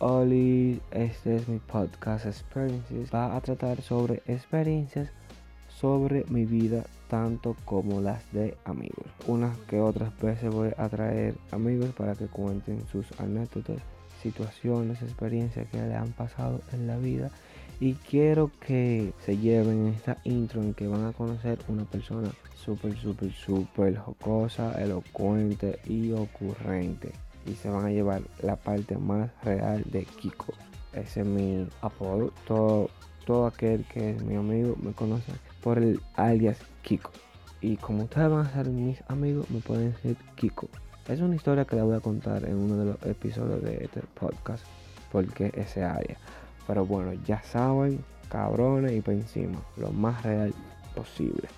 Oli, este es mi podcast Experiences. Va a tratar sobre experiencias sobre mi vida, tanto como las de amigos. Unas que otras veces voy a traer amigos para que cuenten sus anécdotas, situaciones, experiencias que le han pasado en la vida. Y quiero que se lleven esta intro en que van a conocer una persona súper, súper, súper jocosa, elocuente y ocurrente y se van a llevar la parte más real de Kiko. Ese es mi apodo. Todo, todo aquel que es mi amigo me conoce por el alias Kiko. Y como ustedes van a ser mis amigos, me pueden decir Kiko. Es una historia que la voy a contar en uno de los episodios de este podcast. Porque ese área. Pero bueno, ya saben, cabrones y por encima, lo más real posible.